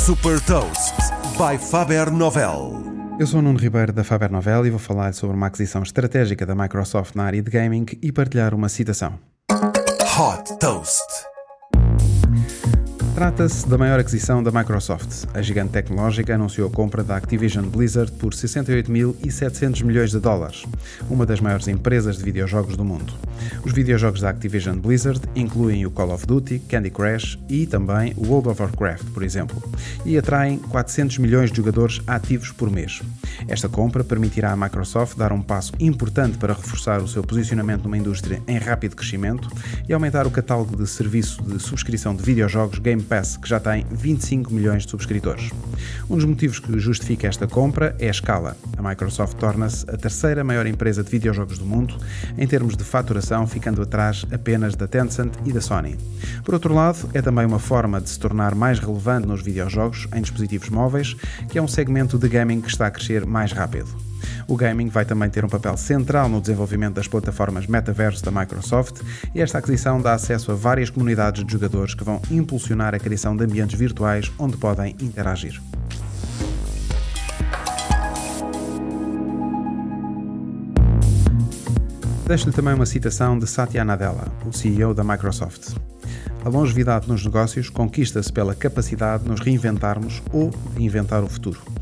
Super Toast by Faber Novel. Eu sou o Nuno Ribeiro da Faber Novel e vou falar sobre uma aquisição estratégica da Microsoft na área de gaming e partilhar uma citação. Hot Toast. Trata-se da maior aquisição da Microsoft. A gigante tecnológica anunciou a compra da Activision Blizzard por 68.700 milhões de dólares, uma das maiores empresas de videojogos do mundo. Os videojogos da Activision Blizzard incluem o Call of Duty, Candy Crush e também o World of Warcraft, por exemplo, e atraem 400 milhões de jogadores ativos por mês. Esta compra permitirá à Microsoft dar um passo importante para reforçar o seu posicionamento numa indústria em rápido crescimento e aumentar o catálogo de serviço de subscrição de videojogos Game Pass, que já tem 25 milhões de subscritores. Um dos motivos que justifica esta compra é a escala. A Microsoft torna-se a terceira maior empresa de videojogos do mundo em termos de faturação, ficando atrás apenas da Tencent e da Sony. Por outro lado, é também uma forma de se tornar mais relevante nos videojogos em dispositivos móveis, que é um segmento de gaming que está a crescer mais rápido. O gaming vai também ter um papel central no desenvolvimento das plataformas metaverso da Microsoft e esta aquisição dá acesso a várias comunidades de jogadores que vão impulsionar a criação de ambientes virtuais onde podem interagir. Deixo-lhe também uma citação de Satya Nadella, o CEO da Microsoft. A longevidade nos negócios conquista-se pela capacidade de nos reinventarmos ou de inventar o futuro.